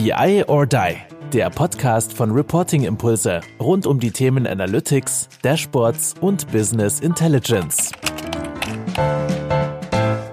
BI or Die, der Podcast von Reporting Impulse rund um die Themen Analytics, Dashboards und Business Intelligence.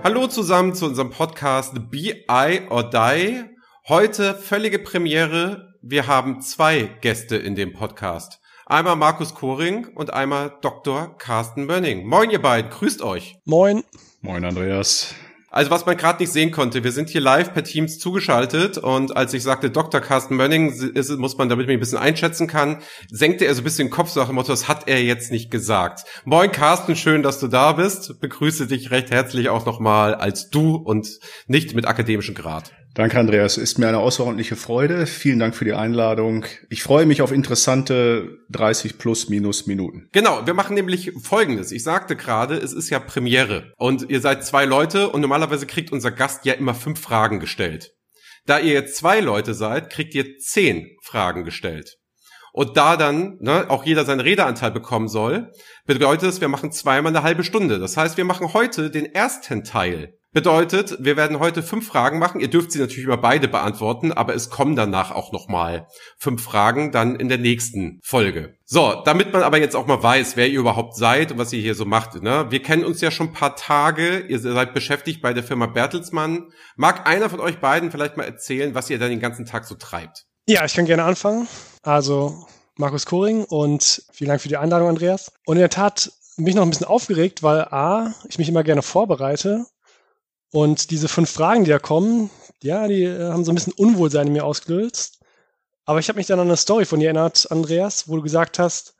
Hallo zusammen zu unserem Podcast BI or Die. Heute völlige Premiere. Wir haben zwei Gäste in dem Podcast. Einmal Markus Koring und einmal Dr. Carsten Mönning. Moin ihr beiden, grüßt euch. Moin. Moin Andreas. Also was man gerade nicht sehen konnte, wir sind hier live per Teams zugeschaltet und als ich sagte Dr. Carsten Mönning, ist, muss man, damit man ein bisschen einschätzen kann, senkte er so ein bisschen den Kopf, so nach dem Motto, das hat er jetzt nicht gesagt. Moin Carsten, schön, dass du da bist. Begrüße dich recht herzlich auch nochmal als du und nicht mit akademischem Grad. Danke, Andreas. Ist mir eine außerordentliche Freude. Vielen Dank für die Einladung. Ich freue mich auf interessante 30 plus minus Minuten. Genau, wir machen nämlich Folgendes. Ich sagte gerade, es ist ja Premiere und ihr seid zwei Leute und normalerweise kriegt unser Gast ja immer fünf Fragen gestellt. Da ihr jetzt zwei Leute seid, kriegt ihr zehn Fragen gestellt. Und da dann ne, auch jeder seinen Redeanteil bekommen soll, bedeutet es, wir machen zweimal eine halbe Stunde. Das heißt, wir machen heute den ersten Teil Bedeutet, wir werden heute fünf Fragen machen. Ihr dürft sie natürlich immer beide beantworten, aber es kommen danach auch nochmal fünf Fragen dann in der nächsten Folge. So, damit man aber jetzt auch mal weiß, wer ihr überhaupt seid und was ihr hier so macht. Ne? Wir kennen uns ja schon ein paar Tage. Ihr seid beschäftigt bei der Firma Bertelsmann. Mag einer von euch beiden vielleicht mal erzählen, was ihr dann den ganzen Tag so treibt? Ja, ich kann gerne anfangen. Also Markus Koring und vielen Dank für die Einladung, Andreas. Und in der Tat bin ich noch ein bisschen aufgeregt, weil A, ich mich immer gerne vorbereite und diese fünf Fragen, die da kommen, ja, die äh, haben so ein bisschen Unwohlsein in mir ausgelöst. Aber ich habe mich dann an eine Story von dir erinnert, Andreas, wo du gesagt hast,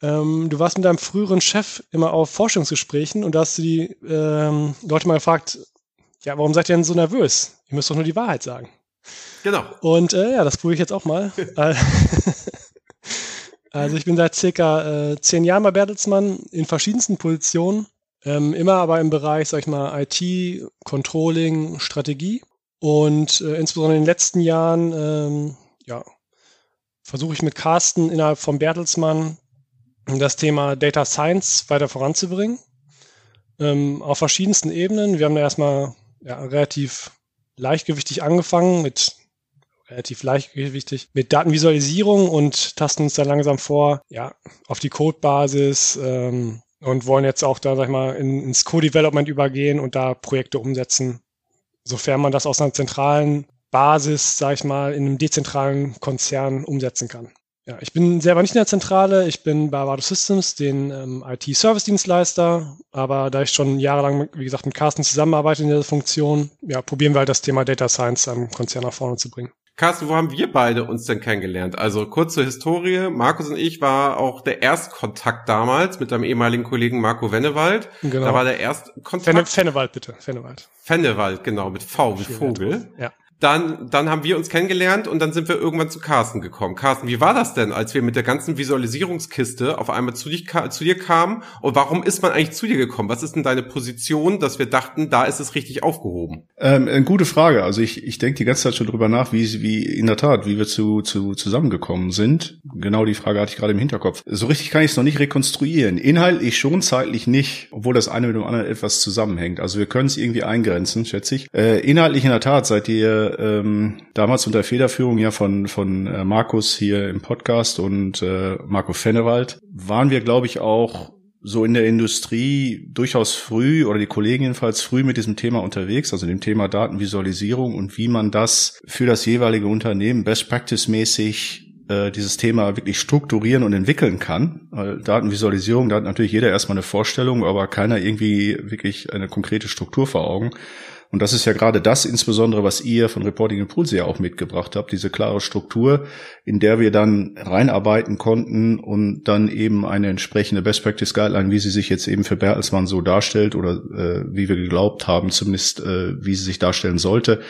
ähm, du warst mit deinem früheren Chef immer auf Forschungsgesprächen und da hast du die ähm, Leute mal gefragt, ja, warum seid ihr denn so nervös? Ihr müsst doch nur die Wahrheit sagen. Genau. Und äh, ja, das probiere ich jetzt auch mal. also ich bin seit circa äh, zehn Jahren bei Bertelsmann in verschiedensten Positionen ähm, immer aber im Bereich, sag ich mal, IT, Controlling, Strategie. Und äh, insbesondere in den letzten Jahren, ähm, ja, versuche ich mit Carsten innerhalb von Bertelsmann das Thema Data Science weiter voranzubringen. Ähm, auf verschiedensten Ebenen. Wir haben da erstmal ja, relativ leichtgewichtig angefangen mit relativ leichtgewichtig mit Datenvisualisierung und tasten uns dann langsam vor, ja, auf die Codebasis, ähm, und wollen jetzt auch da, sag ich mal, in, ins Co-Development übergehen und da Projekte umsetzen, sofern man das aus einer zentralen Basis, sag ich mal, in einem dezentralen Konzern umsetzen kann. Ja, ich bin selber nicht in der Zentrale, ich bin bei Avado Systems, den ähm, IT-Service-Dienstleister, aber da ich schon jahrelang, wie gesagt, mit Carsten zusammenarbeite in dieser Funktion, ja, probieren wir halt das Thema Data Science am Konzern nach vorne zu bringen. Carsten, wo haben wir beide uns denn kennengelernt? Also kurze Historie. Markus und ich war auch der Erstkontakt damals mit deinem ehemaligen Kollegen Marco Wennewald. Genau. Da war der Erstkontakt. Fenne, Fennewald, bitte. Fennewald. Fennewald, genau, mit V wie Vogel. Ja. Dann, dann haben wir uns kennengelernt und dann sind wir irgendwann zu Carsten gekommen. Carsten, wie war das denn, als wir mit der ganzen Visualisierungskiste auf einmal zu, dich, zu dir kamen? Und warum ist man eigentlich zu dir gekommen? Was ist denn deine Position, dass wir dachten, da ist es richtig aufgehoben? Ähm, eine gute Frage. Also ich, ich denke die ganze Zeit schon drüber nach, wie, wie in der Tat, wie wir zu, zu zusammengekommen sind. Genau die Frage hatte ich gerade im Hinterkopf. So richtig kann ich es noch nicht rekonstruieren. Inhaltlich schon, zeitlich nicht, obwohl das eine mit dem anderen etwas zusammenhängt. Also wir können es irgendwie eingrenzen, schätze ich. Äh, inhaltlich in der Tat seid ihr ähm, damals unter Federführung ja von, von äh, Markus hier im Podcast und äh, Marco Fennewald, waren wir, glaube ich, auch so in der Industrie durchaus früh oder die Kollegen jedenfalls früh mit diesem Thema unterwegs, also dem Thema Datenvisualisierung und wie man das für das jeweilige Unternehmen best practice mäßig äh, dieses Thema wirklich strukturieren und entwickeln kann. Weil Datenvisualisierung, da hat natürlich jeder erstmal eine Vorstellung, aber keiner irgendwie wirklich eine konkrete Struktur vor Augen. Und das ist ja gerade das insbesondere, was ihr von Reporting Impulse ja auch mitgebracht habt, diese klare Struktur, in der wir dann reinarbeiten konnten und dann eben eine entsprechende Best Practice Guideline, wie sie sich jetzt eben für Bertelsmann so darstellt oder äh, wie wir geglaubt haben, zumindest äh, wie sie sich darstellen sollte,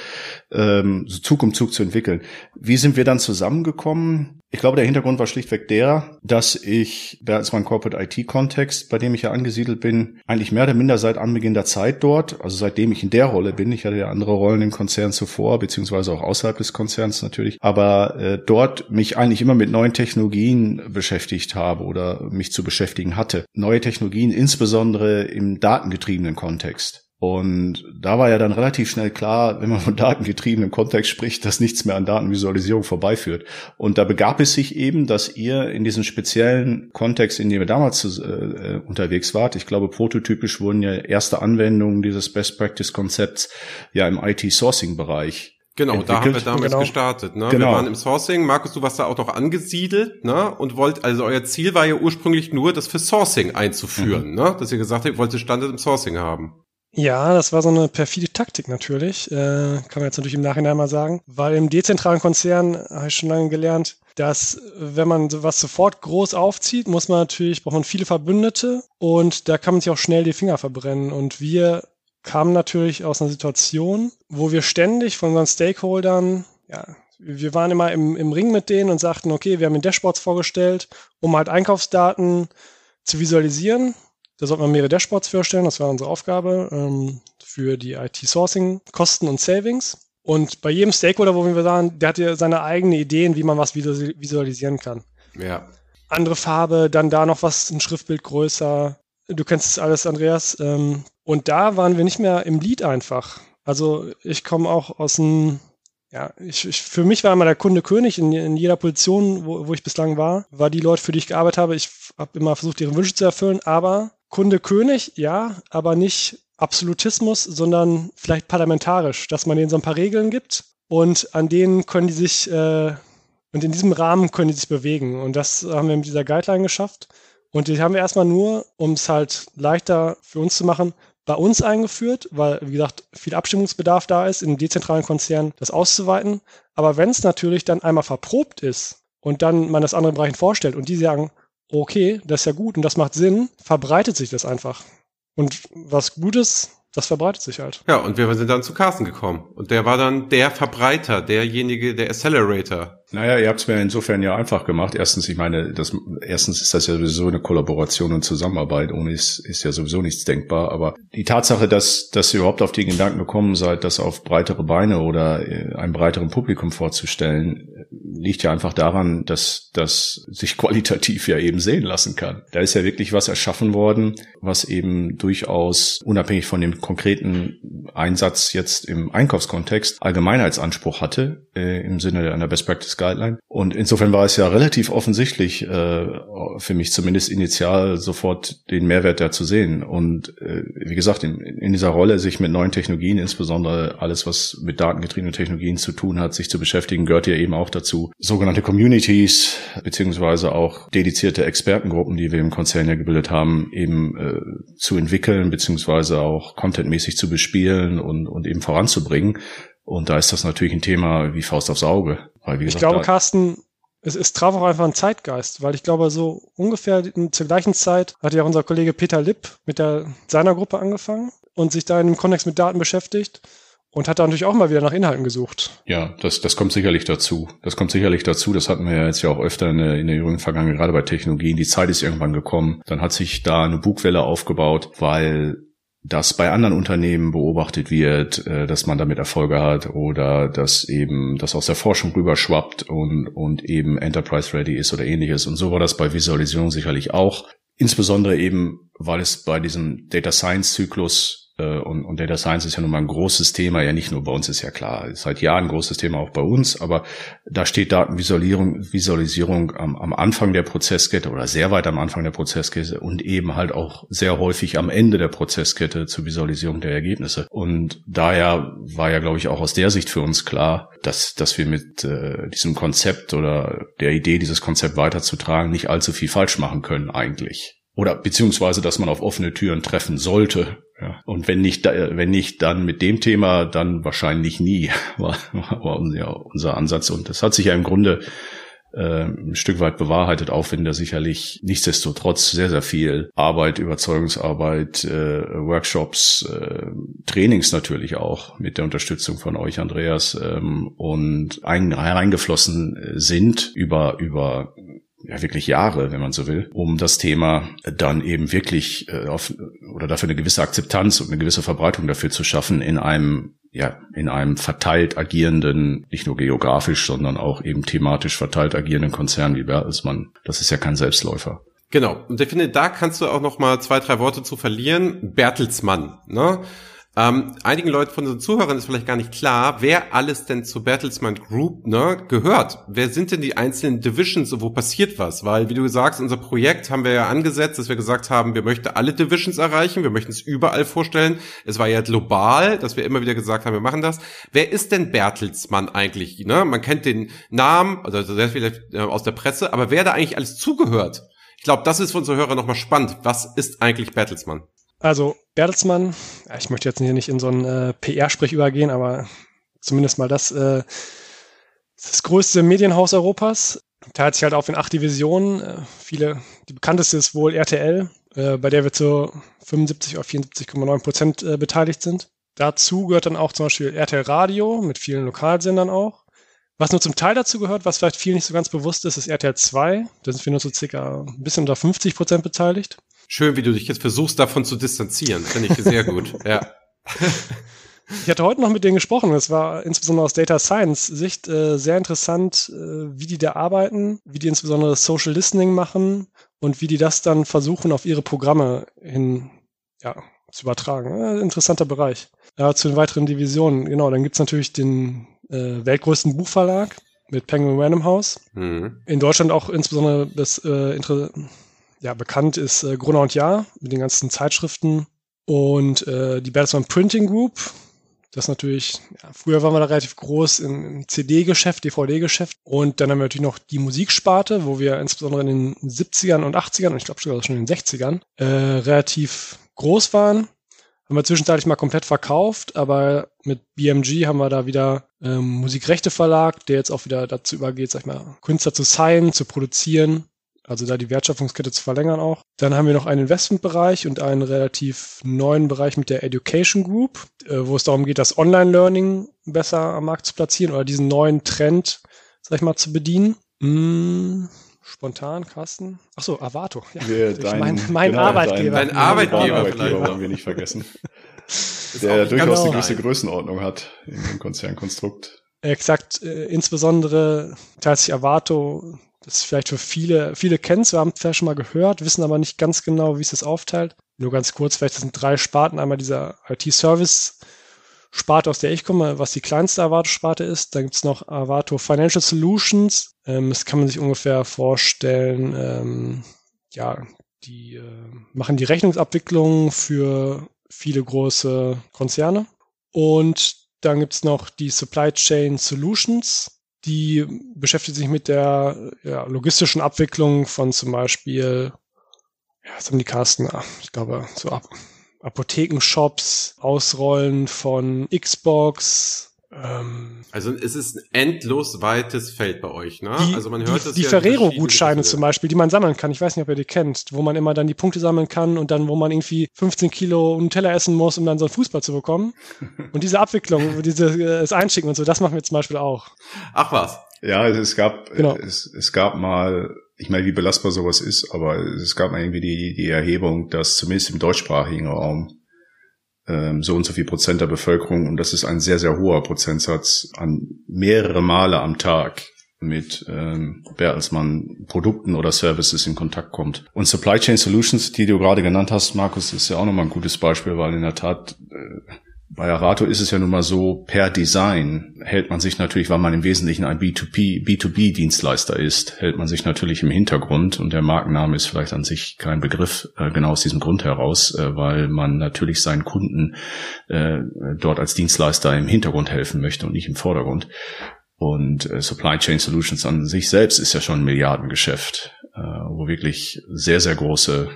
ähm, so Zug um Zug zu entwickeln. Wie sind wir dann zusammengekommen? Ich glaube, der Hintergrund war schlichtweg der, dass ich Bertelsmann Corporate IT Kontext, bei dem ich ja angesiedelt bin, eigentlich mehr oder minder seit Anbeginn der Zeit dort, also seitdem ich in der Rolle bin, ich hatte ja andere Rollen im Konzern zuvor, beziehungsweise auch außerhalb des Konzerns natürlich, aber äh, dort mich eigentlich immer mit neuen Technologien beschäftigt habe oder mich zu beschäftigen hatte. Neue Technologien, insbesondere im datengetriebenen Kontext. Und da war ja dann relativ schnell klar, wenn man von datengetriebenem Kontext spricht, dass nichts mehr an Datenvisualisierung vorbeiführt. Und da begab es sich eben, dass ihr in diesem speziellen Kontext, in dem ihr damals äh, unterwegs wart, ich glaube, prototypisch wurden ja erste Anwendungen dieses Best Practice Konzepts ja im IT-Sourcing-Bereich Genau, entwickelt. da haben wir damals Genau. gestartet. Ne? Genau. Wir waren im Sourcing. Markus, du warst da auch noch angesiedelt, ne? Und wollt, also euer Ziel war ja ursprünglich nur, das für Sourcing einzuführen, Mhm. ne? Dass ihr gesagt habt, ihr wolltet Standard im Sourcing haben. Ja, das war so eine perfide Taktik natürlich, äh, kann man jetzt natürlich im Nachhinein mal sagen, weil im dezentralen Konzern habe ich schon lange gelernt, dass wenn man sowas sofort groß aufzieht, muss man natürlich, braucht man viele Verbündete und da kann man sich auch schnell die Finger verbrennen und wir kamen natürlich aus einer Situation, wo wir ständig von unseren Stakeholdern, ja, wir waren immer im, im Ring mit denen und sagten, okay, wir haben den Dashboards vorgestellt, um halt Einkaufsdaten zu visualisieren. Da sollte man mehrere Dashboards vorstellen, das war unsere Aufgabe ähm, für die IT-Sourcing, Kosten und Savings. Und bei jedem Stakeholder, wo wir waren, der hatte seine eigenen Ideen, wie man was visu- visualisieren kann. Ja. Andere Farbe, dann da noch was, ein Schriftbild größer. Du kennst es alles, Andreas. Ähm, und da waren wir nicht mehr im Lead einfach. Also ich komme auch aus dem, ja, ich, ich, für mich war immer der Kunde König in, in jeder Position, wo, wo ich bislang war, war die Leute, für die ich gearbeitet habe. Ich habe immer versucht, ihre Wünsche zu erfüllen, aber Kunde König, ja, aber nicht Absolutismus, sondern vielleicht parlamentarisch, dass man denen so ein paar Regeln gibt und an denen können die sich, äh, und in diesem Rahmen können die sich bewegen. Und das haben wir mit dieser Guideline geschafft. Und die haben wir erstmal nur, um es halt leichter für uns zu machen, bei uns eingeführt, weil, wie gesagt, viel Abstimmungsbedarf da ist, in dezentralen Konzernen das auszuweiten. Aber wenn es natürlich dann einmal verprobt ist und dann man das anderen Bereichen vorstellt und die sagen, okay, das ist ja gut und das macht Sinn, verbreitet sich das einfach. Und was Gutes, das verbreitet sich halt. Ja, und wir sind dann zu Carsten gekommen. Und der war dann der Verbreiter, derjenige, der Accelerator. Naja, ihr habt es mir insofern ja einfach gemacht. Erstens, ich meine, das, erstens ist das ja sowieso eine Kollaboration und Zusammenarbeit. Ohne ist, ist ja sowieso nichts denkbar. Aber die Tatsache, dass, dass ihr überhaupt auf den Gedanken gekommen seid, das auf breitere Beine oder äh, einem breiteren Publikum vorzustellen, liegt ja einfach daran, dass das sich qualitativ ja eben sehen lassen kann. Da ist ja wirklich was erschaffen worden, was eben durchaus unabhängig von dem konkreten Einsatz jetzt im Einkaufskontext Allgemeinheitsanspruch hatte, äh, im Sinne einer Best Practice Guideline. Und insofern war es ja relativ offensichtlich, äh, für mich zumindest initial sofort den Mehrwert da zu sehen. Und äh, wie gesagt, in, in dieser Rolle, sich mit neuen Technologien, insbesondere alles, was mit datengetriebenen Technologien zu tun hat, sich zu beschäftigen, gehört ja eben auch dazu. Sogenannte Communities, beziehungsweise auch dedizierte Expertengruppen, die wir im Konzern ja gebildet haben, eben äh, zu entwickeln, beziehungsweise auch contentmäßig zu bespielen und, und eben voranzubringen. Und da ist das natürlich ein Thema wie Faust aufs Auge. Weil, wie Ich gesagt, glaube, da- Carsten, es, es traf auch einfach einen Zeitgeist, weil ich glaube, so ungefähr zur gleichen Zeit hat ja unser Kollege Peter Lipp mit der, seiner Gruppe angefangen und sich da in dem Kontext mit Daten beschäftigt und hat da natürlich auch mal wieder nach Inhalten gesucht. Ja, das, das kommt sicherlich dazu. Das kommt sicherlich dazu. Das hatten wir ja jetzt ja auch öfter in der, in der jüngeren Vergangenheit, gerade bei Technologien. Die Zeit ist irgendwann gekommen. Dann hat sich da eine Bugwelle aufgebaut, weil das bei anderen Unternehmen beobachtet wird, äh, dass man damit Erfolge hat oder dass eben das aus der Forschung rüberschwappt und, und eben Enterprise Ready ist oder ähnliches. Und so war das bei Visualisierung sicherlich auch. Insbesondere eben, weil es bei diesem Data Science Zyklus äh, und, und Data Science ist ja nun mal ein großes Thema, ja nicht nur bei uns ist ja klar, ist seit Jahren ein großes Thema auch bei uns, aber da steht Datenvisualisierung Visualisierung am, am Anfang der Prozesskette oder sehr weit am Anfang der Prozesskette und eben halt auch sehr häufig am Ende der Prozesskette zur Visualisierung der Ergebnisse. Und daher war ja, glaube ich, auch aus der Sicht für uns klar, dass, dass wir mit äh, diesem Konzept oder der Idee, dieses Konzept weiterzutragen, nicht allzu viel falsch machen können eigentlich oder beziehungsweise, dass man auf offene Türen treffen sollte. Ja. Und wenn nicht, wenn nicht, dann mit dem Thema, dann wahrscheinlich nie, war, war unser, Ansatz. Und das hat sich ja im Grunde äh, ein Stück weit bewahrheitet, auch wenn da sicherlich nichtsdestotrotz sehr, sehr viel Arbeit, Überzeugungsarbeit, äh, Workshops, äh, Trainings natürlich auch mit der Unterstützung von euch, Andreas, ähm, und ein, hereingeflossen äh, sind über, über ja wirklich Jahre, wenn man so will, um das Thema dann eben wirklich äh, auf oder dafür eine gewisse Akzeptanz und eine gewisse Verbreitung dafür zu schaffen in einem ja in einem verteilt agierenden, nicht nur geografisch, sondern auch eben thematisch verteilt agierenden Konzern wie Bertelsmann. Das ist ja kein Selbstläufer. Genau. Und ich finde, da kannst du auch noch mal zwei, drei Worte zu verlieren. Bertelsmann, ne? Ähm, einigen Leuten von unseren Zuhörern ist vielleicht gar nicht klar, wer alles denn zu Bertelsmann Group ne, gehört. Wer sind denn die einzelnen Divisions und wo passiert was? Weil, wie du sagst, unser Projekt haben wir ja angesetzt, dass wir gesagt haben, wir möchten alle Divisions erreichen, wir möchten es überall vorstellen. Es war ja global, dass wir immer wieder gesagt haben, wir machen das. Wer ist denn Bertelsmann eigentlich? Ne? Man kennt den Namen, also sehr viel äh, aus der Presse, aber wer da eigentlich alles zugehört? Ich glaube, das ist für unsere Hörer nochmal spannend. Was ist eigentlich Bertelsmann? Also Bertelsmann, ich möchte jetzt hier nicht in so einen äh, PR-Sprech übergehen, aber zumindest mal das, äh, das größte Medienhaus Europas. Teilt sich halt auf in acht Divisionen. Äh, viele, die bekannteste ist wohl RTL, äh, bei der wir zu 75 auf 74,9 Prozent äh, beteiligt sind. Dazu gehört dann auch zum Beispiel RTL Radio mit vielen Lokalsendern auch. Was nur zum Teil dazu gehört, was vielleicht vielen nicht so ganz bewusst ist, ist RTL 2. Da sind wir nur so circa ein bisschen unter 50 Prozent beteiligt. Schön, wie du dich jetzt versuchst, davon zu distanzieren. Finde ich sehr gut. Ja. Ich hatte heute noch mit denen gesprochen. Es war insbesondere aus Data Science Sicht äh, sehr interessant, äh, wie die da arbeiten, wie die insbesondere Social Listening machen und wie die das dann versuchen, auf ihre Programme hin ja, zu übertragen. Äh, interessanter Bereich. Ja, zu den weiteren Divisionen. Genau, dann gibt's natürlich den äh, weltgrößten Buchverlag mit Penguin Random House. Mhm. In Deutschland auch insbesondere das äh, ja, bekannt ist äh, Gruner und Jahr mit den ganzen Zeitschriften und äh, die Bertelsmann Printing Group. Das ist natürlich, ja, früher waren wir da relativ groß im, im CD-Geschäft, DVD-Geschäft. Und dann haben wir natürlich noch die Musiksparte, wo wir insbesondere in den 70ern und 80ern und ich glaube sogar schon in den 60ern äh, relativ groß waren. Haben wir zwischenzeitlich mal komplett verkauft, aber mit BMG haben wir da wieder ähm, Musikrechte Verlag, der jetzt auch wieder dazu übergeht, sag ich mal, Künstler zu signen, zu produzieren also da die Wertschöpfungskette zu verlängern auch. Dann haben wir noch einen Investmentbereich und einen relativ neuen Bereich mit der Education Group, äh, wo es darum geht, das Online-Learning besser am Markt zu platzieren oder diesen neuen Trend, sag ich mal, zu bedienen. Mmh. Spontan, Carsten. Ach so, Avato. Ja, dein, mein, mein genau, Arbeitgeber. Dein, dein Arbeitgeber, Arbeitgeber wollen wir nicht vergessen. der durchaus eine gewisse Größenordnung hat in dem Konzernkonstrukt. Exakt, äh, insbesondere teilt sich Avato das ist vielleicht für viele, viele kennen wir haben es vielleicht schon mal gehört, wissen aber nicht ganz genau, wie es das aufteilt. Nur ganz kurz, vielleicht sind drei Sparten. Einmal dieser IT-Service-Sparte, aus der ich komme, was die kleinste Avato-Sparte ist. Dann gibt es noch Avato Financial Solutions. Ähm, das kann man sich ungefähr vorstellen, ähm, ja, die äh, machen die Rechnungsabwicklung für viele große Konzerne. Und dann gibt es noch die Supply Chain Solutions die beschäftigt sich mit der ja, logistischen Abwicklung von zum Beispiel, ja, was haben die Carsten? Ah, ich glaube, so Ap Apothekenshops, Ausrollen von Xbox, also es ist ein endlos weites Feld bei euch, ne? Die, also man hört die, das Die ja Ferrero-Gutscheine zum Beispiel, die man sammeln kann. Ich weiß nicht, ob ihr die kennt, wo man immer dann die Punkte sammeln kann und dann, wo man irgendwie 15 Kilo einen Teller essen muss, um dann so einen Fußball zu bekommen. und diese Abwicklung, dieses das Einschicken und so, das machen wir zum Beispiel auch. Ach was. Ja, es gab, genau. es, es gab mal, ich meine, wie belastbar sowas ist, aber es gab mal irgendwie die, die Erhebung, dass zumindest im deutschsprachigen Raum ähm, so und so viel Prozent der Bevölkerung, und das ist ein sehr, sehr hoher Prozentsatz, an mehrere Male am Tag mit ähm, Bertelsmann Produkten oder Services in Kontakt kommt. Und Supply Chain Solutions, die du gerade genannt hast, Markus, ist ja auch nochmal ein gutes Beispiel, weil in der Tat äh, bei Arato ist es ja nun mal so, per Design hält man sich natürlich, weil man im Wesentlichen ein B2B, B2B-Dienstleister ist, hält man sich natürlich im Hintergrund und der Markenname ist vielleicht an sich kein Begriff, äh, genau aus diesem Grund heraus, äh, weil man natürlich seinen Kunden äh, dort als Dienstleister im Hintergrund helfen möchte und nicht im Vordergrund. Und Supply Chain Solutions an sich selbst ist ja schon ein Milliardengeschäft, wo wirklich sehr, sehr große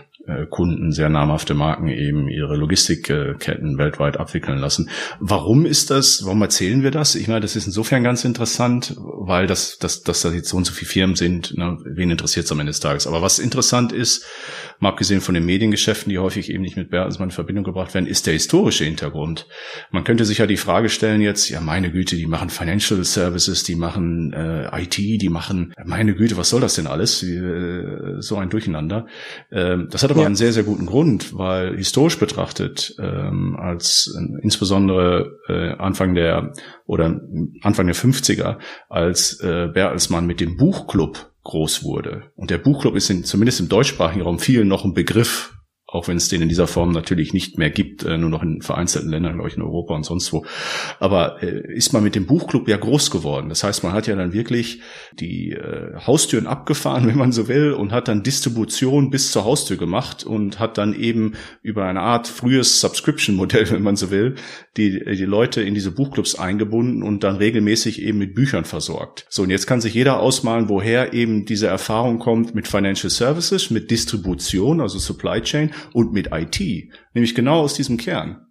Kunden, sehr namhafte Marken eben ihre Logistikketten weltweit abwickeln lassen. Warum ist das? Warum erzählen wir das? Ich meine, das ist insofern ganz interessant, weil das, das, dass da jetzt so und so viele Firmen sind, ne, wen interessiert es am Ende des Tages? Aber was interessant ist, mal abgesehen von den Mediengeschäften, die häufig eben nicht mit Bertelsmann in Verbindung gebracht werden, ist der historische Hintergrund. Man könnte sich ja die Frage stellen jetzt, ja meine Güte, die machen Financial Services, die machen äh, IT, die machen, meine Güte, was soll das denn alles? Äh, so ein Durcheinander. Ähm, das hat aber ja. einen sehr, sehr guten Grund, weil historisch betrachtet, ähm, als äh, insbesondere äh, Anfang der oder Anfang der 50er, als äh, Bertelsmann mit dem Buchclub groß wurde. Und der Buchclub ist in, zumindest im deutschsprachigen Raum vielen noch ein Begriff auch wenn es den in dieser Form natürlich nicht mehr gibt, äh, nur noch in vereinzelten Ländern, glaube ich, in Europa und sonst wo. Aber äh, ist man mit dem Buchclub ja groß geworden. Das heißt, man hat ja dann wirklich die äh, Haustüren abgefahren, wenn man so will, und hat dann Distribution bis zur Haustür gemacht und hat dann eben über eine Art frühes Subscription-Modell, wenn man so will, die, die Leute in diese Buchclubs eingebunden und dann regelmäßig eben mit Büchern versorgt. So, und jetzt kann sich jeder ausmalen, woher eben diese Erfahrung kommt mit Financial Services, mit Distribution, also Supply Chain und mit IT, nämlich genau aus diesem Kern.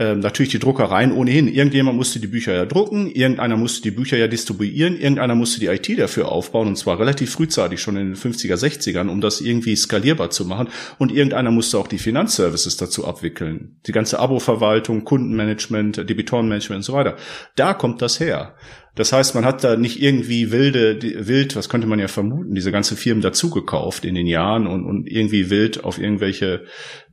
Ähm, natürlich die Druckereien ohnehin. Irgendjemand musste die Bücher ja drucken, irgendeiner musste die Bücher ja distribuieren, irgendeiner musste die IT dafür aufbauen und zwar relativ frühzeitig schon in den 50er, 60ern, um das irgendwie skalierbar zu machen und irgendeiner musste auch die Finanzservices dazu abwickeln. Die ganze Abo-Verwaltung, Kundenmanagement, Debitorenmanagement und so weiter. Da kommt das her. Das heißt, man hat da nicht irgendwie wilde, wild, was könnte man ja vermuten, diese ganze Firmen dazugekauft in den Jahren und, und irgendwie wild auf irgendwelche,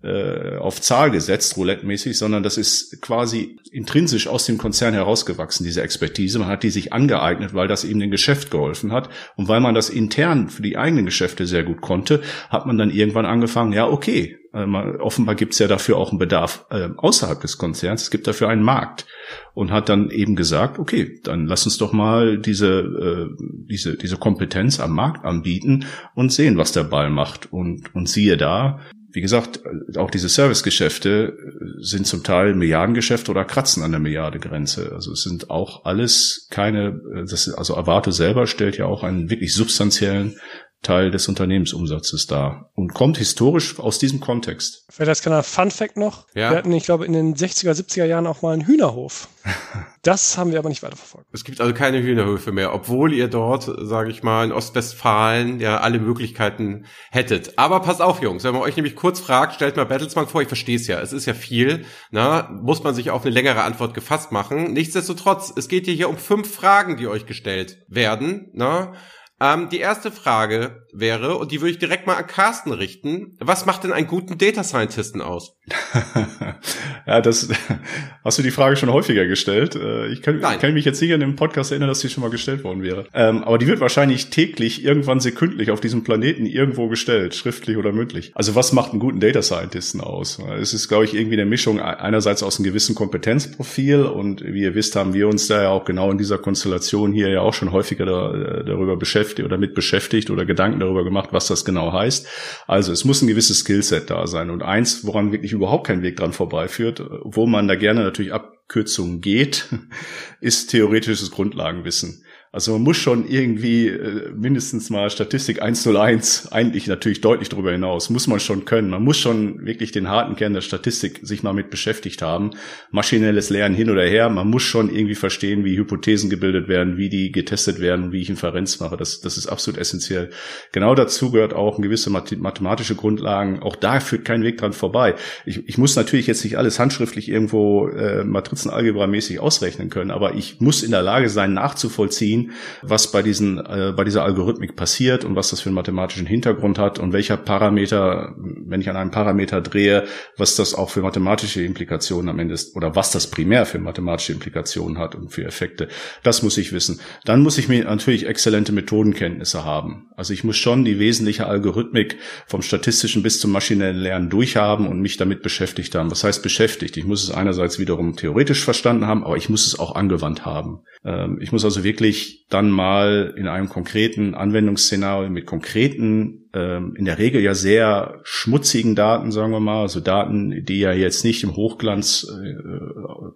äh, auf Zahl gesetzt, roulette-mäßig, sondern das ist quasi intrinsisch aus dem Konzern herausgewachsen, diese Expertise. Man hat die sich angeeignet, weil das eben dem Geschäft geholfen hat. Und weil man das intern für die eigenen Geschäfte sehr gut konnte, hat man dann irgendwann angefangen, ja, okay, äh, offenbar gibt es ja dafür auch einen Bedarf äh, außerhalb des Konzerns. Es gibt dafür einen Markt und hat dann eben gesagt, okay, dann lass uns doch mal diese, äh, diese, diese Kompetenz am Markt anbieten und sehen, was der Ball macht. Und, und siehe da, wie gesagt, auch diese Servicegeschäfte sind zum Teil Milliardengeschäfte oder kratzen an der Milliardegrenze. Also es sind auch alles keine, das, also Avato selber stellt ja auch einen wirklich substanziellen Teil des Unternehmensumsatzes dar und kommt historisch aus diesem Kontext. Vielleicht als kleiner Fun Fact noch. Ja. Wir hatten, ich glaube, in den 60er, 70er Jahren auch mal einen Hühnerhof. Das haben wir aber nicht weiterverfolgt. Es gibt also keine Hühnerhöfe mehr, obwohl ihr dort, sage ich mal, in Ostwestfalen ja alle Möglichkeiten hättet. Aber pass auf, Jungs, wenn man euch nämlich kurz fragt, stellt mal Battlesman vor, ich verstehe es ja, es ist ja viel, na, muss man sich auf eine längere Antwort gefasst machen. Nichtsdestotrotz, es geht hier um fünf Fragen, die euch gestellt werden, na, ähm, die erste Frage wäre, und die würde ich direkt mal an Carsten richten, was macht denn einen guten Data Scientisten aus? ja, das hast du die Frage schon häufiger gestellt. Äh, ich kann, ich kann mich jetzt nicht an den Podcast erinnern, dass die schon mal gestellt worden wäre. Ähm, aber die wird wahrscheinlich täglich, irgendwann sekündlich auf diesem Planeten irgendwo gestellt, schriftlich oder mündlich. Also was macht einen guten Data Scientisten aus? Es ist, glaube ich, irgendwie eine Mischung einerseits aus einem gewissen Kompetenzprofil und wie ihr wisst, haben wir uns da ja auch genau in dieser Konstellation hier ja auch schon häufiger da, äh, darüber beschäftigt beschäftigt oder mit beschäftigt oder Gedanken darüber gemacht, was das genau heißt. Also es muss ein gewisses Skillset da sein. Und eins, woran wirklich überhaupt kein Weg dran vorbeiführt, wo man da gerne natürlich Abkürzungen geht, ist theoretisches Grundlagenwissen. Also man muss schon irgendwie äh, mindestens mal Statistik 101, eigentlich natürlich deutlich darüber hinaus, muss man schon können. Man muss schon wirklich den harten Kern der Statistik sich mal mit beschäftigt haben. Maschinelles Lernen hin oder her, man muss schon irgendwie verstehen, wie Hypothesen gebildet werden, wie die getestet werden wie ich Inferenz mache. Das, das ist absolut essentiell. Genau dazu gehört auch eine gewisse mathematische Grundlagen. Auch da führt kein Weg dran vorbei. Ich, ich muss natürlich jetzt nicht alles handschriftlich irgendwo äh, Matrizenalgebra-mäßig ausrechnen können, aber ich muss in der Lage sein, nachzuvollziehen, was bei diesen, äh, bei dieser Algorithmik passiert und was das für einen mathematischen Hintergrund hat und welcher Parameter, wenn ich an einem Parameter drehe, was das auch für mathematische Implikationen am Ende ist oder was das primär für mathematische Implikationen hat und für Effekte. Das muss ich wissen. Dann muss ich mir natürlich exzellente Methodenkenntnisse haben. Also ich muss schon die wesentliche Algorithmik vom statistischen bis zum maschinellen Lernen durchhaben und mich damit beschäftigt haben. Was heißt beschäftigt? Ich muss es einerseits wiederum theoretisch verstanden haben, aber ich muss es auch angewandt haben. Ähm, ich muss also wirklich dann mal in einem konkreten Anwendungsszenario mit konkreten, ähm, in der Regel ja sehr schmutzigen Daten, sagen wir mal, also Daten, die ja jetzt nicht im Hochglanz äh,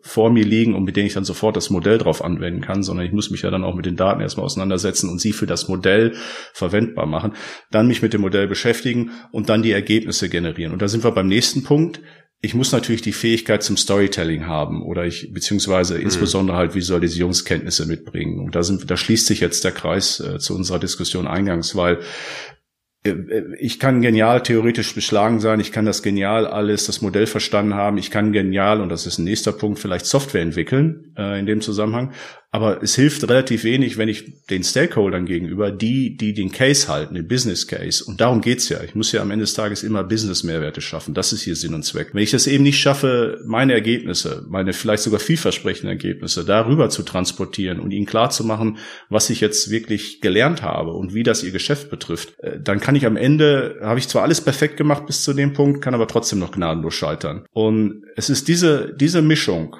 vor mir liegen und mit denen ich dann sofort das Modell drauf anwenden kann, sondern ich muss mich ja dann auch mit den Daten erstmal auseinandersetzen und sie für das Modell verwendbar machen, dann mich mit dem Modell beschäftigen und dann die Ergebnisse generieren. Und da sind wir beim nächsten Punkt ich muss natürlich die Fähigkeit zum Storytelling haben oder ich beziehungsweise mhm. insbesondere halt Visualisierungskenntnisse mitbringen. Und da sind, da schließt sich jetzt der Kreis äh, zu unserer Diskussion eingangs, weil äh, äh, ich kann genial theoretisch beschlagen sein, ich kann das genial alles, das Modell verstanden haben, ich kann genial, und das ist ein nächster Punkt, vielleicht Software entwickeln äh, in dem Zusammenhang. Aber es hilft relativ wenig, wenn ich den Stakeholdern gegenüber, die, die den Case halten, den Business Case, und darum geht's ja. Ich muss ja am Ende des Tages immer Business-Mehrwerte schaffen. Das ist hier Sinn und Zweck. Wenn ich das eben nicht schaffe, meine Ergebnisse, meine vielleicht sogar vielversprechenden Ergebnisse darüber zu transportieren und ihnen klar zu machen, was ich jetzt wirklich gelernt habe und wie das ihr Geschäft betrifft, äh, dann kann ich am Ende, habe ich zwar alles perfekt gemacht bis zu dem Punkt, kann aber trotzdem noch gnadenlos scheitern. Und es ist diese, diese Mischung,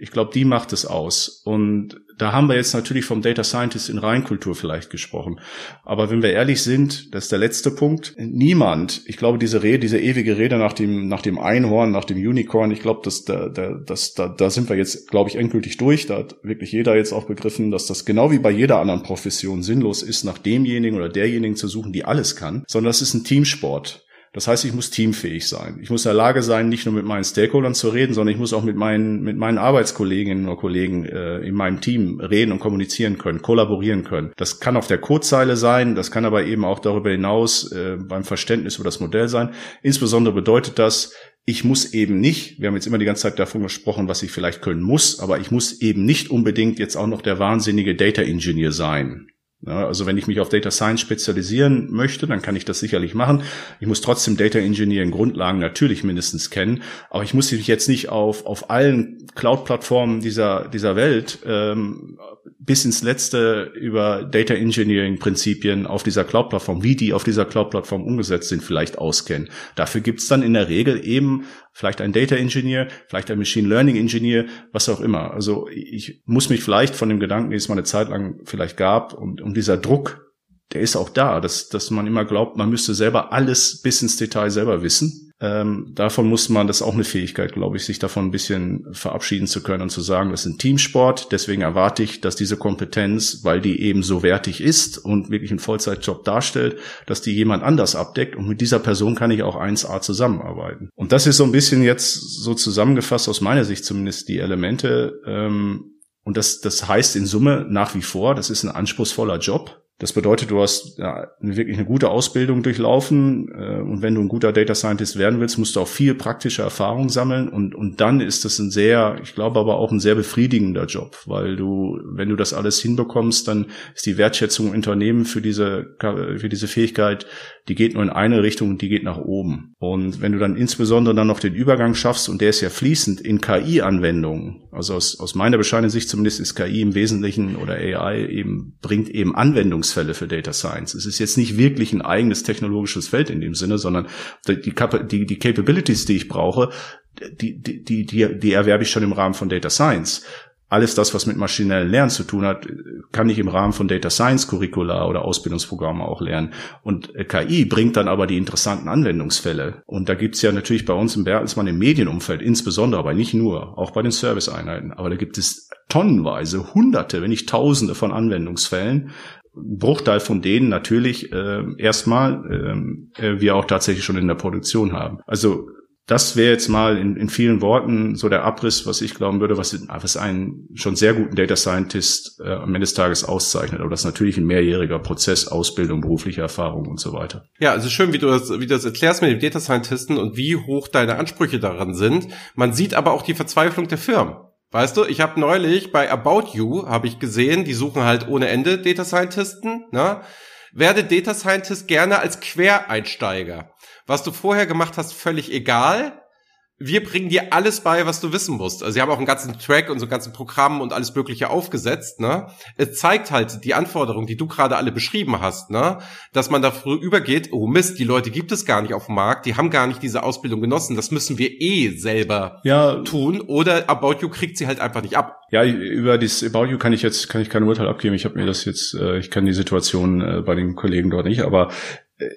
ich glaube, die macht es aus. Und da haben wir jetzt natürlich vom Data Scientist in Reinkultur vielleicht gesprochen. Aber wenn wir ehrlich sind, das ist der letzte Punkt. Niemand, ich glaube, diese Rede, diese ewige Rede nach dem, nach dem Einhorn, nach dem Unicorn, ich glaube, dass da, da, das, da, da sind wir jetzt, glaube ich, endgültig durch. Da hat wirklich jeder jetzt auch begriffen, dass das genau wie bei jeder anderen Profession sinnlos ist, nach demjenigen oder derjenigen zu suchen, die alles kann, sondern das ist ein Teamsport. Das heißt, ich muss teamfähig sein. Ich muss in der Lage sein, nicht nur mit meinen Stakeholdern zu reden, sondern ich muss auch mit meinen, mit meinen Arbeitskolleginnen oder Kollegen äh, in meinem Team reden und kommunizieren können, kollaborieren können. Das kann auf der Codezeile sein, das kann aber eben auch darüber hinaus äh, beim Verständnis über das Modell sein. Insbesondere bedeutet das, ich muss eben nicht, wir haben jetzt immer die ganze Zeit davon gesprochen, was ich vielleicht können muss, aber ich muss eben nicht unbedingt jetzt auch noch der wahnsinnige Data Engineer sein. Also wenn ich mich auf Data Science spezialisieren möchte, dann kann ich das sicherlich machen. Ich muss trotzdem Data Engineering Grundlagen natürlich mindestens kennen, aber ich muss mich jetzt nicht auf, auf allen Cloud-Plattformen dieser, dieser Welt ähm, bis ins Letzte über Data Engineering Prinzipien auf dieser Cloud-Plattform, wie die auf dieser Cloud-Plattform umgesetzt sind, vielleicht auskennen. Dafür gibt's dann in der Regel eben vielleicht ein Data Engineer, vielleicht ein Machine Learning Engineer, was auch immer. Also ich muss mich vielleicht von dem Gedanken, den es mal eine Zeit lang vielleicht gab, und, und dieser Druck, der ist auch da, dass, dass man immer glaubt, man müsste selber alles bis ins Detail selber wissen. Ähm, davon muss man, das ist auch eine Fähigkeit, glaube ich, sich davon ein bisschen verabschieden zu können und zu sagen, das ist ein Teamsport, deswegen erwarte ich, dass diese Kompetenz, weil die eben so wertig ist und wirklich einen Vollzeitjob darstellt, dass die jemand anders abdeckt und mit dieser Person kann ich auch 1A zusammenarbeiten. Und das ist so ein bisschen jetzt so zusammengefasst aus meiner Sicht zumindest die Elemente, ähm, und das, das heißt in Summe nach wie vor, das ist ein anspruchsvoller Job. Das bedeutet, du hast ja, wirklich eine gute Ausbildung durchlaufen äh, und wenn du ein guter Data Scientist werden willst, musst du auch viel praktische Erfahrung sammeln und, und dann ist das ein sehr, ich glaube aber auch ein sehr befriedigender Job, weil du, wenn du das alles hinbekommst, dann ist die Wertschätzung im Unternehmen für diese, für diese Fähigkeit, die geht nur in eine Richtung die geht nach oben. Und wenn du dann insbesondere dann noch den Übergang schaffst und der ist ja fließend in KI-Anwendungen, also aus, aus meiner bescheidenen Sicht zumindest ist KI im Wesentlichen oder AI eben, bringt eben Anwendungs Anwendungsfälle für Data Science. Es ist jetzt nicht wirklich ein eigenes technologisches Feld in dem Sinne, sondern die, die, die Capabilities, die ich brauche, die, die, die, die erwerbe ich schon im Rahmen von Data Science alles das, was mit maschinellem Lernen zu tun hat, kann ich im Rahmen von Data Science Curricula oder Ausbildungsprogramme auch lernen. Und äh, KI bringt dann aber die interessanten Anwendungsfälle. Und da gibt's ja natürlich bei uns im Bertelsmann im Medienumfeld insbesondere, aber nicht nur, auch bei den Serviceeinheiten. Aber da gibt es tonnenweise, hunderte, wenn nicht tausende von Anwendungsfällen, Bruchteil von denen natürlich äh, erstmal ähm, äh, wir auch tatsächlich schon in der Produktion haben. Also das wäre jetzt mal in, in vielen Worten so der Abriss, was ich glauben würde, was, was einen schon sehr guten Data Scientist äh, am Ende des Tages auszeichnet. Aber das ist natürlich ein mehrjähriger Prozess, Ausbildung, berufliche Erfahrung und so weiter. Ja, also schön, wie du das, wie du das erklärst mit dem Data Scientisten und wie hoch deine Ansprüche daran sind. Man sieht aber auch die Verzweiflung der Firmen. Weißt du, ich habe neulich bei About You habe ich gesehen, die suchen halt ohne Ende Data Scientisten, ne? Werde Data Scientist gerne als Quereinsteiger. Was du vorher gemacht hast, völlig egal wir bringen dir alles bei, was du wissen musst. Also sie haben auch einen ganzen Track und so einen ganzen Programm und alles Mögliche aufgesetzt. Ne? Es zeigt halt die Anforderungen, die du gerade alle beschrieben hast, ne? dass man da übergeht, oh Mist, die Leute gibt es gar nicht auf dem Markt, die haben gar nicht diese Ausbildung genossen, das müssen wir eh selber ja. tun oder About You kriegt sie halt einfach nicht ab. Ja, über das About You kann ich jetzt kann ich kein Urteil abgeben. Ich habe mir das jetzt, äh, ich kann die Situation äh, bei den Kollegen dort nicht, aber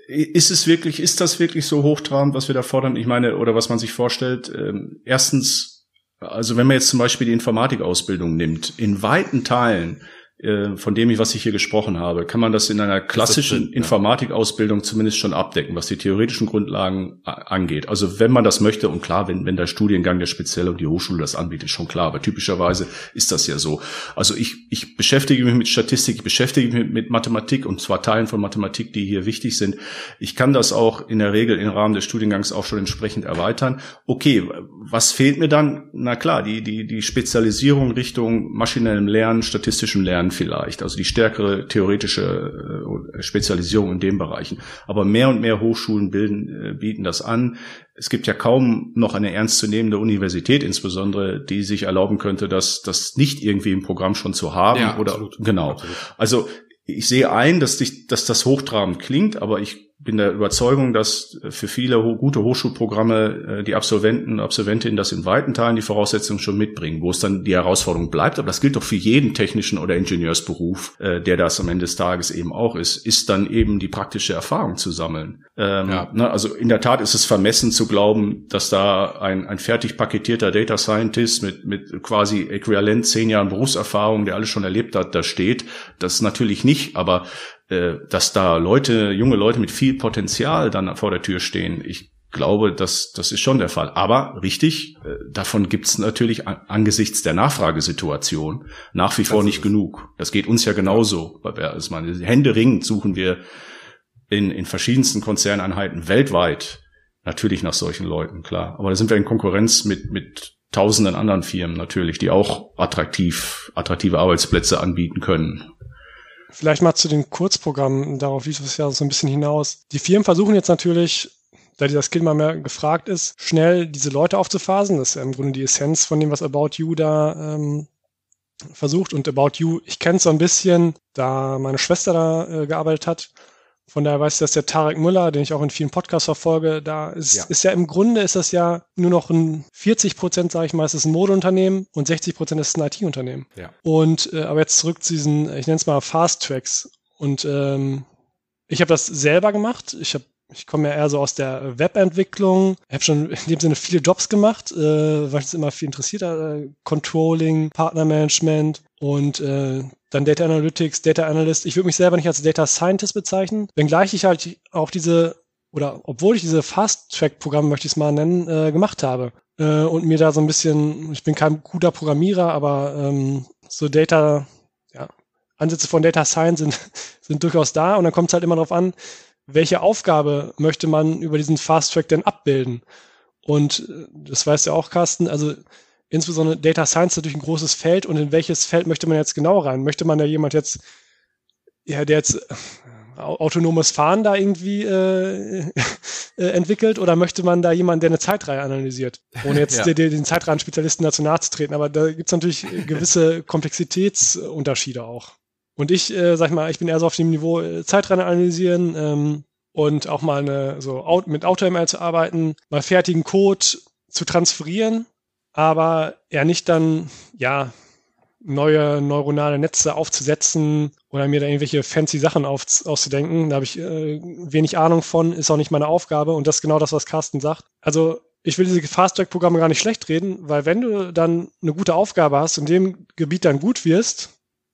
ist es wirklich, ist das wirklich so hochtrabend, was wir da fordern? Ich meine, oder was man sich vorstellt? Ähm, erstens, also wenn man jetzt zum Beispiel die Informatikausbildung nimmt, in weiten Teilen äh, von dem, was ich hier gesprochen habe, kann man das in einer klassischen. Informatikausbildung zumindest schon abdecken, was die theoretischen Grundlagen angeht. Also wenn man das möchte, und klar, wenn, wenn der Studiengang der spezielle und die Hochschule das anbietet, schon klar, aber typischerweise ist das ja so. Also ich, ich beschäftige mich mit Statistik, ich beschäftige mich mit, mit Mathematik und zwar Teilen von Mathematik, die hier wichtig sind. Ich kann das auch in der Regel im Rahmen des Studiengangs auch schon entsprechend erweitern. Okay, was fehlt mir dann? Na klar, die, die, die Spezialisierung Richtung maschinellem Lernen, statistischem Lernen vielleicht, also die stärkere theoretische äh, Spezialisierung in den Bereichen. Aber mehr und mehr Hochschulen bilden, äh, bieten das an. Es gibt ja kaum noch eine ernstzunehmende Universität, insbesondere, die sich erlauben könnte, das, das nicht irgendwie im Programm schon zu haben. Ja, oder absolut. genau. Absolut. Also ich sehe ein, dass, dich, dass das hochtrabend klingt, aber ich bin der Überzeugung, dass für viele gute Hochschulprogramme äh, die Absolventen und Absolventinnen das in weiten Teilen die Voraussetzungen schon mitbringen, wo es dann die Herausforderung bleibt. Aber das gilt doch für jeden technischen oder Ingenieursberuf, äh, der das am Ende des Tages eben auch ist, ist dann eben die praktische Erfahrung zu sammeln. Ähm, ja. ne, also in der Tat ist es vermessen zu glauben, dass da ein, ein fertig paketierter Data Scientist mit, mit quasi äquivalent zehn Jahren Berufserfahrung, der alles schon erlebt hat, da steht. Das natürlich nicht, aber äh, dass da Leute, junge Leute mit viel Potenzial dann vor der Tür stehen. Ich glaube, dass das ist schon der Fall. Aber richtig, äh, davon gibt's natürlich angesichts der Nachfragesituation nach wie vor nicht genug. Das geht uns ja genauso. Also meine, händeringend suchen wir in, in verschiedensten Konzerneinheiten weltweit natürlich nach solchen Leuten, klar. Aber da sind wir in Konkurrenz mit, mit tausenden anderen Firmen natürlich, die auch attraktiv, attraktive Arbeitsplätze anbieten können. Vielleicht mal zu den Kurzprogrammen, darauf lief es ja so ein bisschen hinaus. Die Firmen versuchen jetzt natürlich, da dieser Skill mal mehr gefragt ist, schnell diese Leute aufzuphasen. Das ist ja im Grunde die Essenz von dem, was About You da ähm, versucht. Und About You, ich kenne es so ein bisschen, da meine Schwester da äh, gearbeitet hat. Von daher weiß ich, dass der Tarek Müller, den ich auch in vielen Podcasts verfolge, da ist ja, ist ja im Grunde ist das ja nur noch ein 40 Prozent, sage ich mal, ist es ein Modeunternehmen und 60 Prozent ist ein IT-Unternehmen. Ja. Und äh, aber jetzt zurück zu diesen, ich nenne es mal Fast Tracks. Und ähm, ich habe das selber gemacht. Ich habe ich komme ja eher so aus der Webentwicklung. Ich habe schon in dem Sinne viele Jobs gemacht, äh, weil es immer viel interessiert hat. Äh, Controlling, Partnermanagement und äh, dann Data Analytics, Data Analyst. Ich würde mich selber nicht als Data Scientist bezeichnen, wenngleich ich halt auch diese, oder obwohl ich diese Fast-Track-Programme, möchte ich es mal nennen, äh, gemacht habe. Äh, und mir da so ein bisschen, ich bin kein guter Programmierer, aber ähm, so Data, ja, Ansätze von Data Science sind, sind durchaus da und dann kommt es halt immer darauf an, welche Aufgabe möchte man über diesen Fast Track denn abbilden? Und äh, das weißt du auch, Carsten, also insbesondere Data Science ist natürlich ein großes Feld und in welches Feld möchte man jetzt genau rein? Möchte man da jemand jetzt, ja, der jetzt äh, autonomes Fahren da irgendwie äh, äh, entwickelt oder möchte man da jemanden, der eine Zeitreihe analysiert, ohne jetzt ja. den, den Zeitreihenspezialisten dazu nahe zu treten. Aber da gibt es natürlich gewisse Komplexitätsunterschiede auch. Und ich, äh, sag ich mal, ich bin eher so auf dem Niveau äh, Zeitreihen analysieren ähm, und auch mal eine, so mit AutoML zu arbeiten, mal fertigen Code zu transferieren, aber eher nicht dann, ja, neue neuronale Netze aufzusetzen oder mir da irgendwelche fancy Sachen auf, auszudenken. Da habe ich äh, wenig Ahnung von, ist auch nicht meine Aufgabe und das ist genau das, was Carsten sagt. Also ich will diese Fast-Track-Programme gar nicht schlecht reden, weil wenn du dann eine gute Aufgabe hast in dem Gebiet dann gut wirst,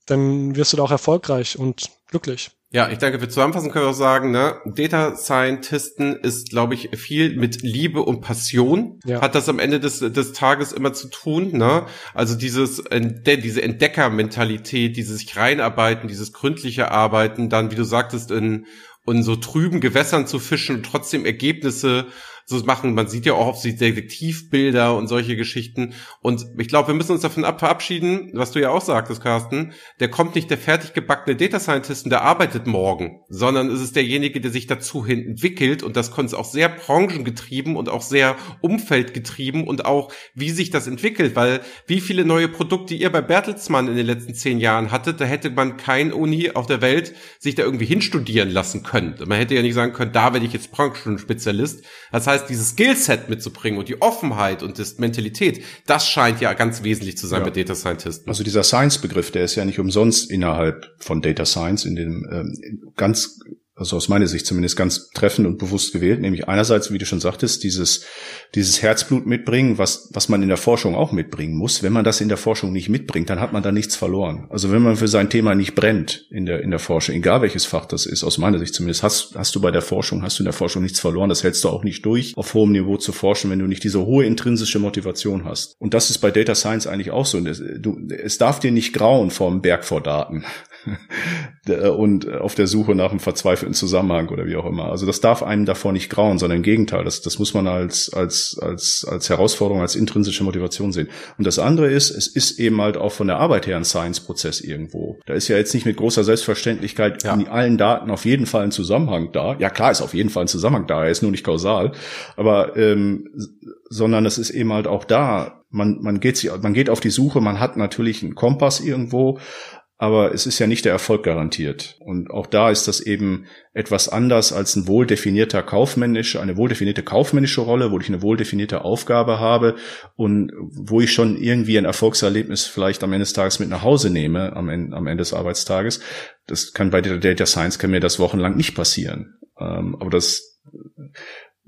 dann wirst du da auch erfolgreich und glücklich. Ja, ich denke, wir zusammenfassen können wir auch sagen, ne, Data Scientisten ist, glaube ich, viel mit Liebe und Passion. Ja. Hat das am Ende des, des Tages immer zu tun, ne? Also dieses, diese Entdeckermentalität, dieses sich reinarbeiten, dieses gründliche Arbeiten, dann, wie du sagtest, in, in so trüben Gewässern zu fischen und trotzdem Ergebnisse so machen. Man sieht ja auch auf die Detektivbilder und solche Geschichten. Und ich glaube, wir müssen uns davon ab verabschieden, was du ja auch sagtest, Carsten. Der kommt nicht der fertig gebackene Data Scientist und der arbeitet morgen, sondern es ist derjenige, der sich dazu hin entwickelt. Und das konnte auch sehr branchengetrieben und auch sehr umfeldgetrieben und auch, wie sich das entwickelt. Weil wie viele neue Produkte ihr bei Bertelsmann in den letzten zehn Jahren hattet, da hätte man kein Uni auf der Welt sich da irgendwie hinstudieren lassen können. Man hätte ja nicht sagen können, da werde ich jetzt Branchenspezialist. Das heißt, heißt, dieses Skillset mitzubringen und die Offenheit und das Mentalität, das scheint ja ganz wesentlich zu sein ja. bei Data Scientisten. Also dieser Science-Begriff, der ist ja nicht umsonst innerhalb von Data Science in dem ähm, ganz also aus meiner Sicht zumindest ganz treffend und bewusst gewählt, nämlich einerseits, wie du schon sagtest, dieses, dieses Herzblut mitbringen, was, was man in der Forschung auch mitbringen muss. Wenn man das in der Forschung nicht mitbringt, dann hat man da nichts verloren. Also wenn man für sein Thema nicht brennt in der, in der Forschung, egal welches Fach das ist, aus meiner Sicht zumindest, hast, hast du bei der Forschung, hast du in der Forschung nichts verloren. Das hältst du auch nicht durch, auf hohem Niveau zu forschen, wenn du nicht diese hohe intrinsische Motivation hast. Und das ist bei Data Science eigentlich auch so. Du, es darf dir nicht grauen vom Berg vor Daten und auf der Suche nach einem verzweifelten Zusammenhang oder wie auch immer. Also das darf einem davor nicht grauen, sondern im Gegenteil, das, das muss man als, als, als, als Herausforderung, als intrinsische Motivation sehen. Und das andere ist, es ist eben halt auch von der Arbeit her ein Science-Prozess irgendwo. Da ist ja jetzt nicht mit großer Selbstverständlichkeit ja. in allen Daten auf jeden Fall ein Zusammenhang da. Ja klar ist auf jeden Fall ein Zusammenhang da, er ist nur nicht kausal. Aber ähm, sondern es ist eben halt auch da, man, man geht, man geht auf die Suche, man hat natürlich einen Kompass irgendwo, aber es ist ja nicht der Erfolg garantiert. Und auch da ist das eben etwas anders als ein wohldefinierter kaufmännische, eine wohldefinierte kaufmännische Rolle, wo ich eine wohldefinierte Aufgabe habe und wo ich schon irgendwie ein Erfolgserlebnis vielleicht am Ende des Tages mit nach Hause nehme, am Ende, am Ende des Arbeitstages. Das kann bei der Data Science kann mir das wochenlang nicht passieren. Ähm, aber das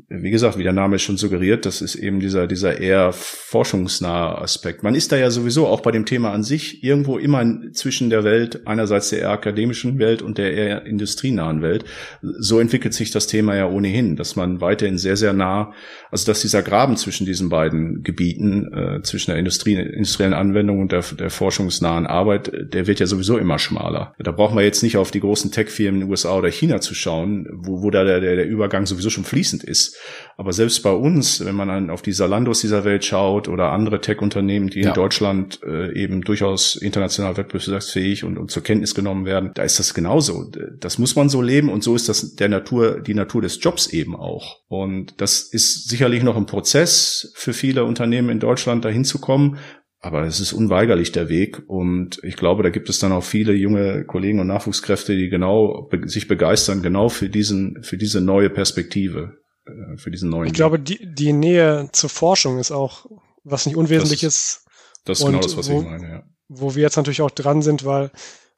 wie gesagt, wie der Name schon suggeriert, das ist eben dieser, dieser eher forschungsnahe Aspekt. Man ist da ja sowieso auch bei dem Thema an sich irgendwo immer zwischen der Welt, einerseits der eher akademischen Welt und der eher industrienahen Welt. So entwickelt sich das Thema ja ohnehin, dass man weiterhin sehr, sehr nah, also dass dieser Graben zwischen diesen beiden Gebieten, äh, zwischen der Industrie, industriellen Anwendung und der, der forschungsnahen Arbeit, der wird ja sowieso immer schmaler. Da brauchen wir jetzt nicht auf die großen Tech-Firmen in den USA oder China zu schauen, wo, wo da der, der Übergang sowieso schon fließend ist. Aber selbst bei uns, wenn man dann auf die Salandos dieser Welt schaut oder andere Tech-Unternehmen, die ja. in Deutschland äh, eben durchaus international wettbewerbsfähig und, und zur Kenntnis genommen werden, da ist das genauso. Das muss man so leben und so ist das der Natur, die Natur des Jobs eben auch. Und das ist sicherlich noch ein Prozess für viele Unternehmen in Deutschland dahin zu kommen. Aber es ist unweigerlich der Weg und ich glaube, da gibt es dann auch viele junge Kollegen und Nachwuchskräfte, die genau sich begeistern, genau für diesen, für diese neue Perspektive. Äh, für diesen neuen. Ich glaube, die, die Nähe zur Forschung ist auch was nicht unwesentlich ist. Das ist genau das, was wo, ich meine, ja. Wo wir jetzt natürlich auch dran sind, weil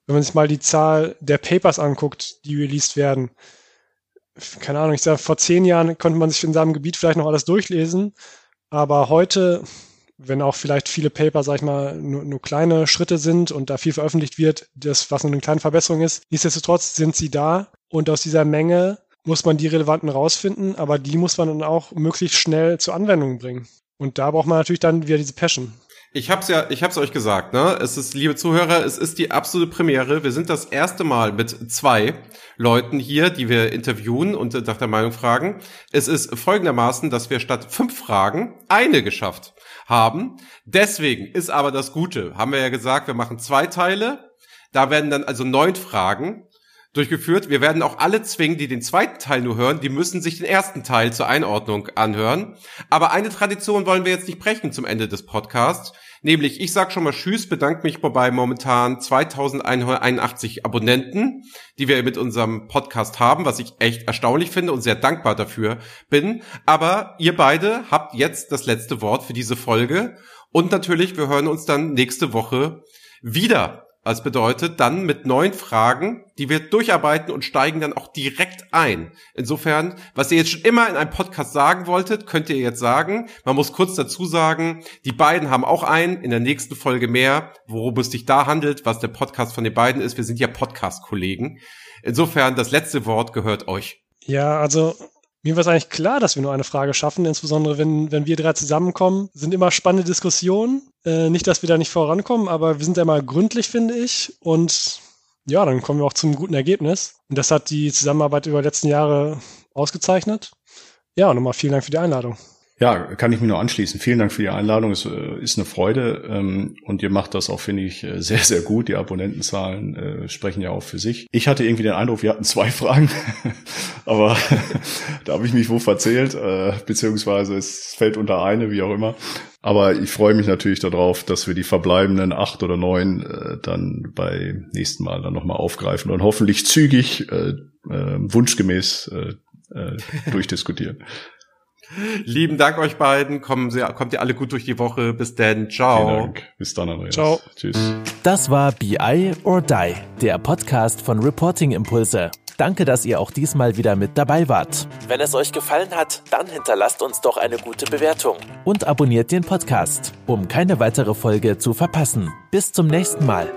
wenn man sich mal die Zahl der Papers anguckt, die released werden, keine Ahnung, ich sage, vor zehn Jahren konnte man sich in seinem Gebiet vielleicht noch alles durchlesen, aber heute, wenn auch vielleicht viele Paper, sag ich mal, nur, nur kleine Schritte sind und da viel veröffentlicht wird, das, was nur eine kleine Verbesserung ist, nichtsdestotrotz sind sie da und aus dieser Menge muss man die relevanten rausfinden, aber die muss man dann auch möglichst schnell zur Anwendung bringen. Und da braucht man natürlich dann wieder diese Passion. Ich hab's ja, ich hab's euch gesagt, ne? Es ist, liebe Zuhörer, es ist die absolute Premiere. Wir sind das erste Mal mit zwei Leuten hier, die wir interviewen und nach der Meinung fragen. Es ist folgendermaßen, dass wir statt fünf Fragen eine geschafft haben. Deswegen ist aber das Gute, haben wir ja gesagt, wir machen zwei Teile. Da werden dann also neun Fragen durchgeführt. Wir werden auch alle zwingen, die den zweiten Teil nur hören, die müssen sich den ersten Teil zur Einordnung anhören. Aber eine Tradition wollen wir jetzt nicht brechen zum Ende des Podcasts. Nämlich, ich sag schon mal Tschüss, bedanke mich bei momentan 2181 Abonnenten, die wir mit unserem Podcast haben, was ich echt erstaunlich finde und sehr dankbar dafür bin. Aber ihr beide habt jetzt das letzte Wort für diese Folge. Und natürlich, wir hören uns dann nächste Woche wieder. Das bedeutet dann mit neun Fragen, die wir durcharbeiten und steigen dann auch direkt ein. Insofern, was ihr jetzt schon immer in einem Podcast sagen wolltet, könnt ihr jetzt sagen. Man muss kurz dazu sagen, die beiden haben auch einen, in der nächsten Folge mehr, worum es sich da handelt, was der Podcast von den beiden ist. Wir sind ja Podcast-Kollegen. Insofern, das letzte Wort gehört euch. Ja, also mir war es eigentlich klar, dass wir nur eine Frage schaffen, insbesondere wenn, wenn wir drei zusammenkommen. Sind immer spannende Diskussionen. Äh, nicht, dass wir da nicht vorankommen, aber wir sind ja mal gründlich, finde ich. Und ja, dann kommen wir auch zum guten Ergebnis. Und das hat die Zusammenarbeit über die letzten Jahre ausgezeichnet. Ja, nochmal vielen Dank für die Einladung. Ja, kann ich mir nur anschließen. Vielen Dank für die Einladung. Es äh, ist eine Freude ähm, und ihr macht das auch, finde ich, äh, sehr, sehr gut. Die Abonnentenzahlen äh, sprechen ja auch für sich. Ich hatte irgendwie den Eindruck, wir hatten zwei Fragen, aber da habe ich mich wohl verzählt, beziehungsweise es fällt unter eine, wie auch immer. Aber ich freue mich natürlich darauf, dass wir die verbleibenden acht oder neun dann bei nächsten Mal dann nochmal aufgreifen und hoffentlich zügig wunschgemäß durchdiskutieren. Lieben Dank euch beiden. Kommen Sie, kommt ihr alle gut durch die Woche. Bis dann. Ciao. Vielen Dank. Bis dann, Andreas. Ciao. Tschüss. Das war BI or Die, der Podcast von Reporting Impulse. Danke, dass ihr auch diesmal wieder mit dabei wart. Wenn es euch gefallen hat, dann hinterlasst uns doch eine gute Bewertung und abonniert den Podcast, um keine weitere Folge zu verpassen. Bis zum nächsten Mal.